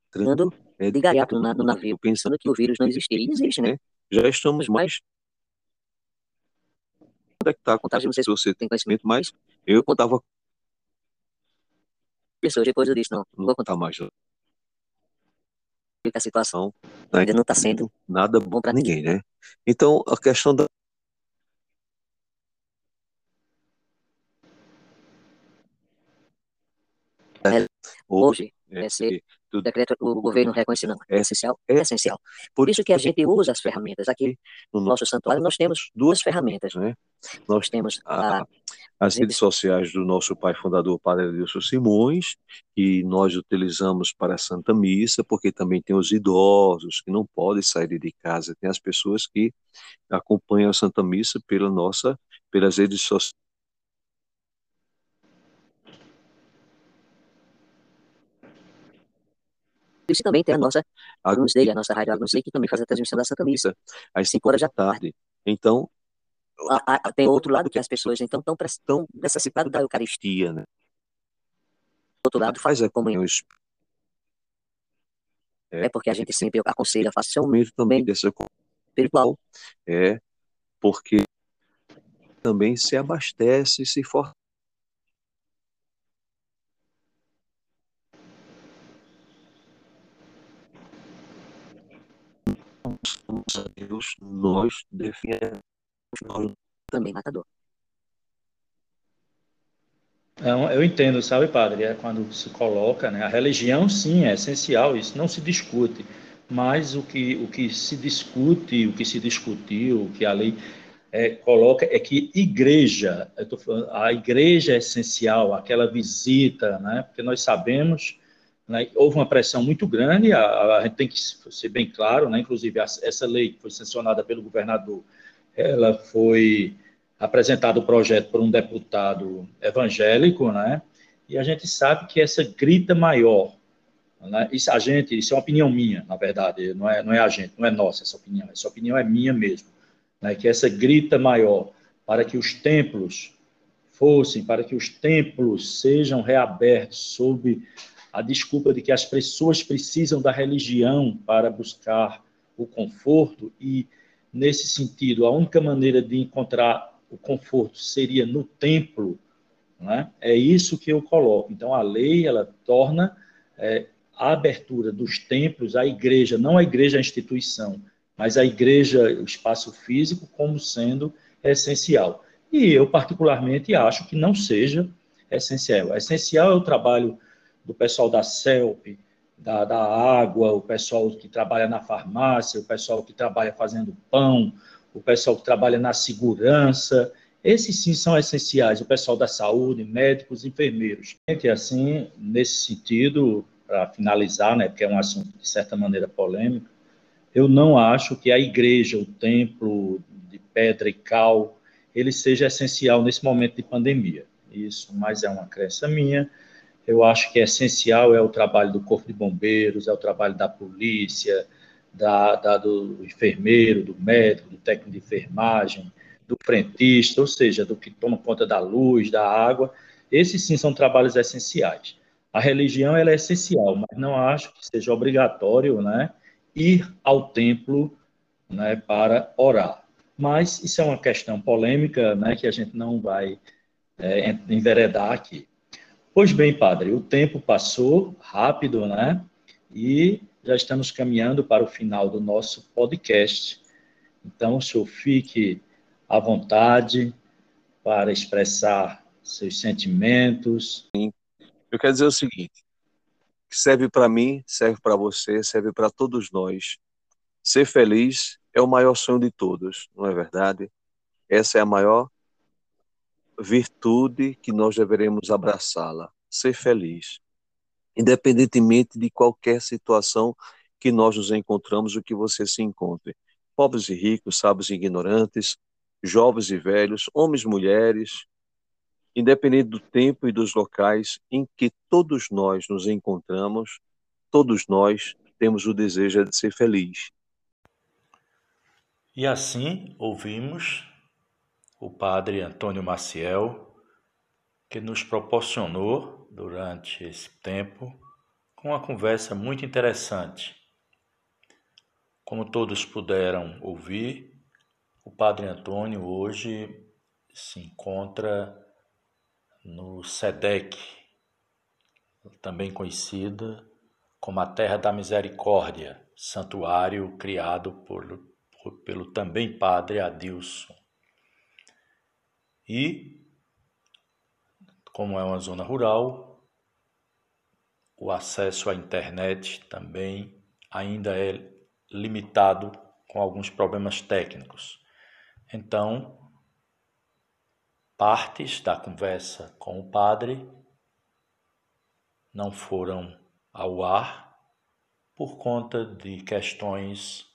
entrando é, de gaiato no, no navio, pensando que o vírus não existia. E existe, né? Já estamos mais. Onde é que está a contagem? Não sei se você tem conhecimento, mas eu contava. Pessoas, depois eu disse, não, não vou contar mais. A situação né? ainda não está sendo nada bom para ninguém, né? Então, a questão da hoje, esse o decreto, o governo reconhece não, é essencial, é essencial. Por isso que a gente usa as ferramentas. Aqui no nosso santuário nós temos duas ferramentas. Né? Nós temos a, as redes sociais do nosso pai fundador, Padre Edilson Simões, que nós utilizamos para a Santa Missa, porque também tem os idosos que não podem sair de casa, tem as pessoas que acompanham a Santa Missa pela nossa, pelas redes sociais Isso também tem a nossa Agnus Dei, a nossa rádio Agnus Dei, que também faz a transmissão da Santa Missa, às 5 horas da tarde. Então, a, a, tem outro lado que as pessoas então estão tão necessitadas da Eucaristia, né? outro lado faz a comunhão é, é porque a gente sempre aconselha, faça um meio também dessa espiritual. É porque também se abastece, se fortalece a Deus, nós defendemos nós também matador. Não, eu entendo, sabe, padre? É quando se coloca, né? A religião, sim, é essencial, isso não se discute. Mas o que, o que se discute, o que se discutiu, o que a lei é, coloca é que igreja, falando, a igreja é essencial, aquela visita, né? Porque nós sabemos né? Houve uma pressão muito grande, a, a, gente tem que ser bem claro, né? inclusive a, essa lei que foi sancionada pelo governador, ela foi apresentado o projeto por um deputado evangélico, né? E a gente sabe que essa grita maior, né? Isso a gente, isso é uma opinião minha, na verdade, não é, não é a gente, não é nossa essa opinião, essa opinião é minha mesmo, né? Que essa grita maior para que os templos fossem, para que os templos sejam reabertos sob a desculpa de que as pessoas precisam da religião para buscar o conforto e nesse sentido a única maneira de encontrar o conforto seria no templo, né? É isso que eu coloco. Então a lei ela torna é, a abertura dos templos, a igreja, não a igreja a instituição, mas a igreja, o espaço físico, como sendo essencial. E eu particularmente acho que não seja essencial. Essencial é o trabalho do pessoal da CELP, da, da água, o pessoal que trabalha na farmácia, o pessoal que trabalha fazendo pão, o pessoal que trabalha na segurança. Esses sim são essenciais, o pessoal da saúde, médicos, enfermeiros. E assim, nesse sentido, para finalizar, né, porque é um assunto de certa maneira polêmico, eu não acho que a igreja, o templo de pedra e cal, ele seja essencial nesse momento de pandemia. Isso, mas é uma crença minha eu acho que é essencial é o trabalho do corpo de bombeiros, é o trabalho da polícia, da, da, do enfermeiro, do médico, do técnico de enfermagem, do frentista, ou seja, do que toma conta da luz, da água. Esses sim são trabalhos essenciais. A religião ela é essencial, mas não acho que seja obrigatório, né, ir ao templo, né, para orar. Mas isso é uma questão polêmica, né, que a gente não vai é, enveredar aqui. Pois bem, padre, o tempo passou rápido, né? E já estamos caminhando para o final do nosso podcast. Então, o senhor fique à vontade para expressar seus sentimentos. Eu quero dizer o seguinte: serve para mim, serve para você, serve para todos nós. Ser feliz é o maior sonho de todos, não é verdade? Essa é a maior virtude que nós deveremos abraçá-la, ser feliz, independentemente de qualquer situação que nós nos encontramos, o que você se encontre. Pobres e ricos, sábios e ignorantes, jovens e velhos, homens e mulheres, independente do tempo e dos locais em que todos nós nos encontramos, todos nós temos o desejo de ser feliz. E assim ouvimos o padre Antônio Maciel que nos proporcionou durante esse tempo uma conversa muito interessante. Como todos puderam ouvir, o Padre Antônio hoje se encontra no SEDEC, também conhecida como a Terra da Misericórdia, santuário criado por, por, pelo também Padre Adilson. E, como é uma zona rural, o acesso à internet também ainda é limitado com alguns problemas técnicos. Então, partes da conversa com o padre não foram ao ar por conta de questões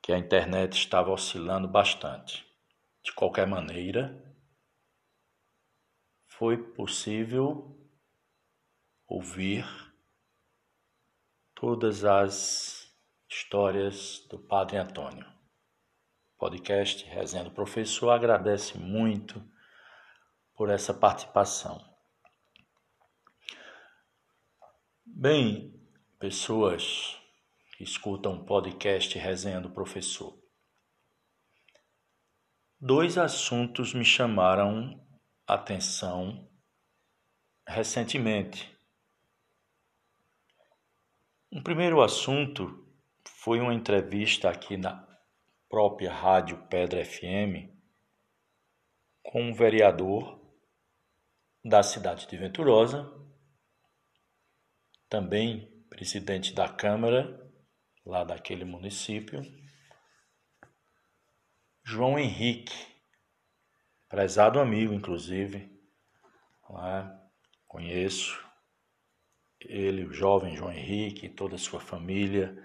que a internet estava oscilando bastante. De qualquer maneira, foi possível ouvir todas as histórias do Padre Antônio podcast Resenha do Professor agradece muito por essa participação. Bem, pessoas que escutam o podcast Resenha do Professor, dois assuntos me chamaram atenção recentemente. Um primeiro assunto foi uma entrevista aqui na própria Rádio Pedra FM com um vereador da cidade de Venturosa, também presidente da Câmara lá daquele município, João Henrique, prezado amigo, inclusive, lá, conheço ele, o jovem João Henrique, toda a sua família,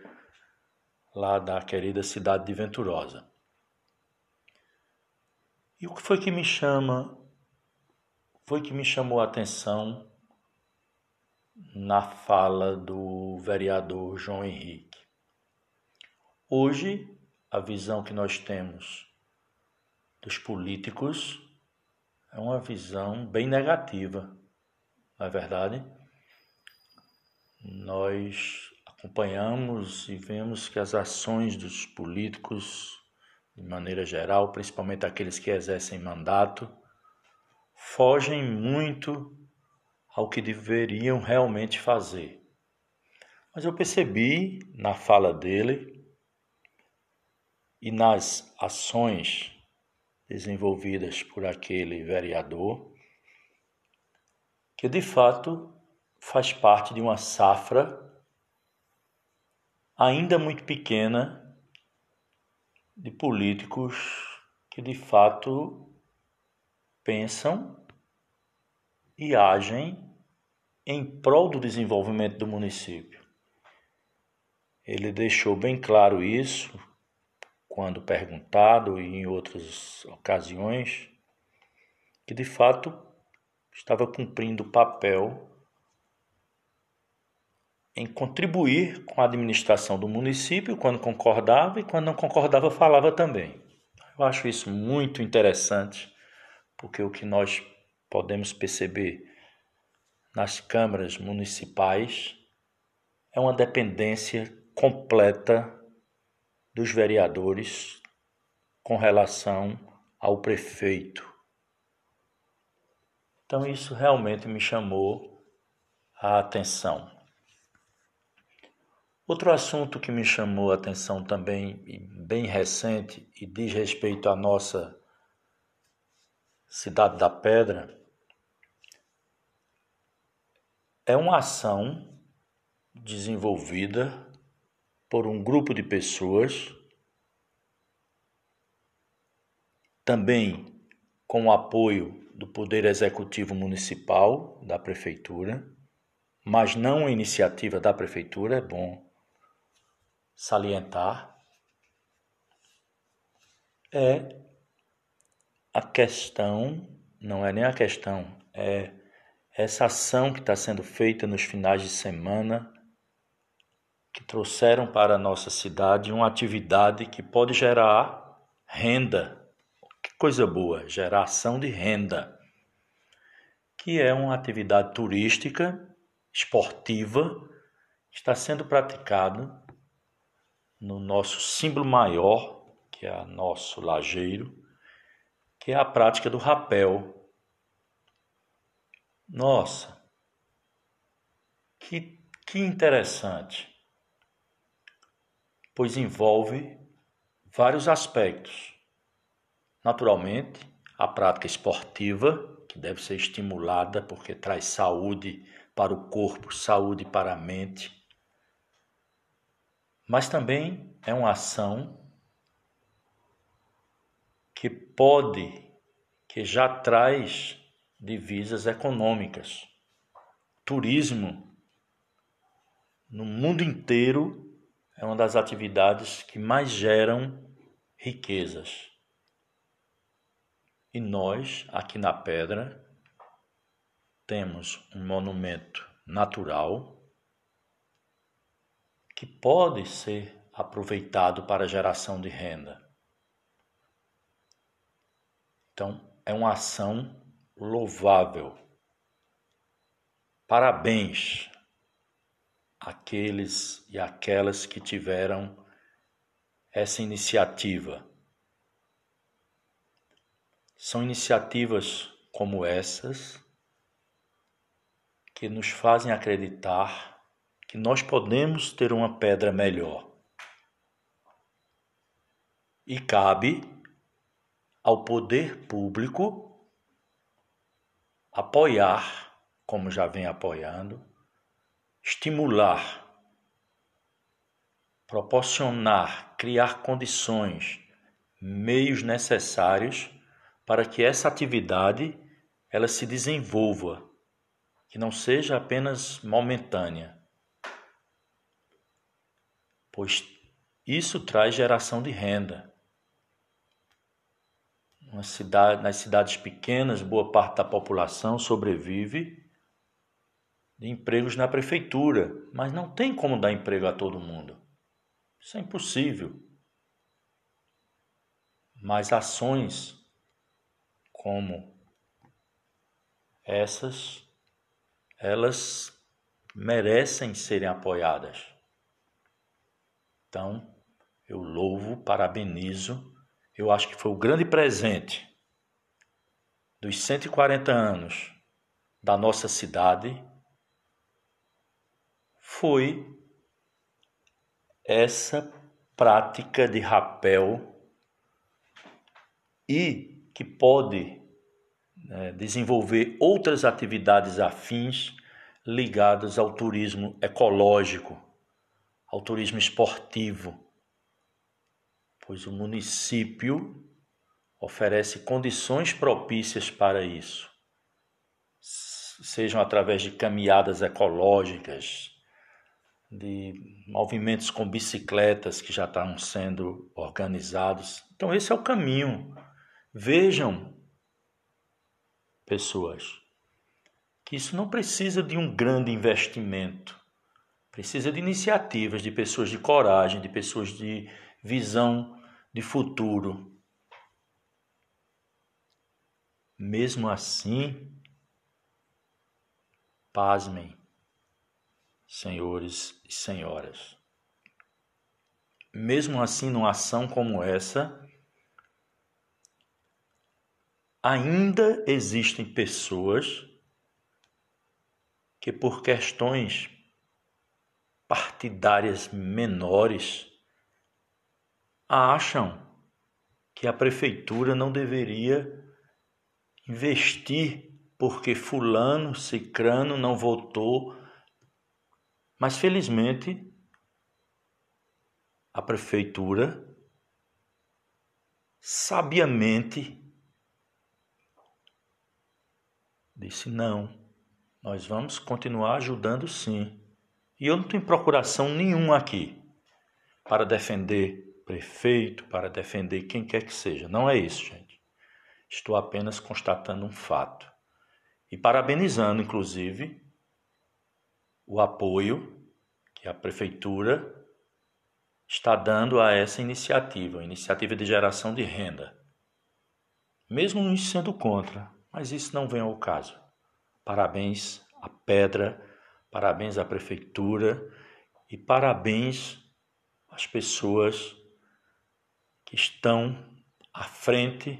lá da querida cidade de Venturosa. E o que foi que me chama, foi que me chamou a atenção na fala do vereador João Henrique. Hoje, a visão que nós temos dos políticos é uma visão bem negativa, não é verdade? Nós acompanhamos e vemos que as ações dos políticos, de maneira geral, principalmente aqueles que exercem mandato, fogem muito ao que deveriam realmente fazer. Mas eu percebi na fala dele e nas ações desenvolvidas por aquele vereador que de fato faz parte de uma safra ainda muito pequena de políticos que de fato pensam e agem em prol do desenvolvimento do município. Ele deixou bem claro isso quando perguntado e em outras ocasiões, que de fato estava cumprindo o papel em contribuir com a administração do município quando concordava e quando não concordava falava também. Eu acho isso muito interessante, porque o que nós podemos perceber nas câmaras municipais é uma dependência completa dos vereadores com relação ao prefeito. Então isso realmente me chamou a atenção. Outro assunto que me chamou a atenção também, bem recente, e diz respeito à nossa Cidade da Pedra, é uma ação desenvolvida por um grupo de pessoas, também com o apoio do Poder Executivo Municipal, da Prefeitura, mas não a iniciativa da Prefeitura, é bom salientar é a questão, não é nem a questão, é essa ação que está sendo feita nos finais de semana que trouxeram para a nossa cidade uma atividade que pode gerar renda. Que coisa boa, geração de renda. que é uma atividade turística, esportiva, que está sendo praticado no nosso símbolo maior, que é o nosso lajeiro, que é a prática do rapel. Nossa, que, que interessante, pois envolve vários aspectos. Naturalmente, a prática esportiva, que deve ser estimulada porque traz saúde para o corpo, saúde para a mente. Mas também é uma ação que pode, que já traz divisas econômicas. Turismo no mundo inteiro é uma das atividades que mais geram riquezas. E nós, aqui na Pedra, temos um monumento natural que pode ser aproveitado para geração de renda. Então, é uma ação louvável. Parabéns àqueles e aquelas que tiveram essa iniciativa. São iniciativas como essas que nos fazem acreditar que nós podemos ter uma pedra melhor. E cabe ao poder público apoiar, como já vem apoiando, estimular, proporcionar, criar condições, meios necessários para que essa atividade ela se desenvolva, que não seja apenas momentânea. Pois isso traz geração de renda. Cidade, nas cidades pequenas, boa parte da população sobrevive de empregos na prefeitura, mas não tem como dar emprego a todo mundo. Isso é impossível. Mas ações como essas, elas merecem serem apoiadas. Então, eu louvo, parabenizo. Eu acho que foi o grande presente dos 140 anos da nossa cidade foi essa prática de rapel e que pode né, desenvolver outras atividades afins ligadas ao turismo ecológico, ao turismo esportivo, pois o município oferece condições propícias para isso, sejam através de caminhadas ecológicas, de movimentos com bicicletas que já estão sendo organizados. Então, esse é o caminho Vejam, pessoas, que isso não precisa de um grande investimento. Precisa de iniciativas, de pessoas de coragem, de pessoas de visão de futuro. Mesmo assim, pasmem, senhores e senhoras. Mesmo assim, numa ação como essa, ainda existem pessoas que, por questões partidárias menores, acham que a prefeitura não deveria investir porque fulano, cicrano não votou. Mas felizmente a prefeitura sabiamente Disse: Não, nós vamos continuar ajudando sim. E eu não tenho procuração nenhuma aqui para defender prefeito, para defender quem quer que seja. Não é isso, gente. Estou apenas constatando um fato. E parabenizando, inclusive, o apoio que a prefeitura está dando a essa iniciativa, iniciativa de geração de renda. Mesmo nos sendo contra, mas isso não vem ao caso. Parabéns à Pedra, parabéns à Prefeitura e parabéns às pessoas que estão à frente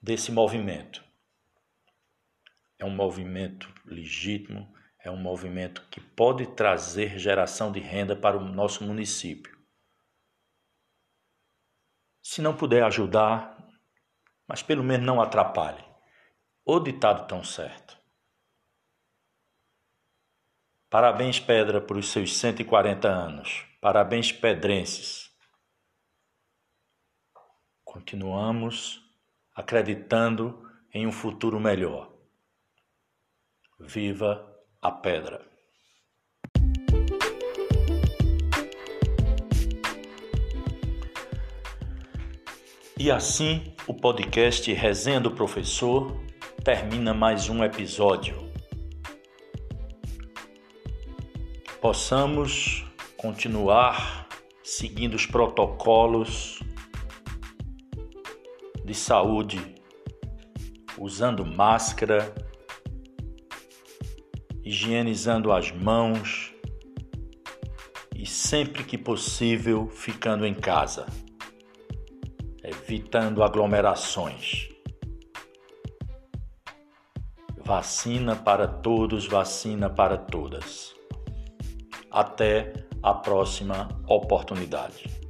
desse movimento. É um movimento legítimo, é um movimento que pode trazer geração de renda para o nosso município. Se não puder ajudar, mas pelo menos não atrapalhe. O ditado tão certo. Parabéns, Pedra, por os seus 140 anos. Parabéns, pedrenses. Continuamos acreditando em um futuro melhor. Viva a pedra! E assim o podcast Resenha do Professor termina mais um episódio. Possamos continuar seguindo os protocolos de saúde, usando máscara, higienizando as mãos e sempre que possível ficando em casa, evitando aglomerações. Vacina para todos, vacina para todas. Até a próxima oportunidade.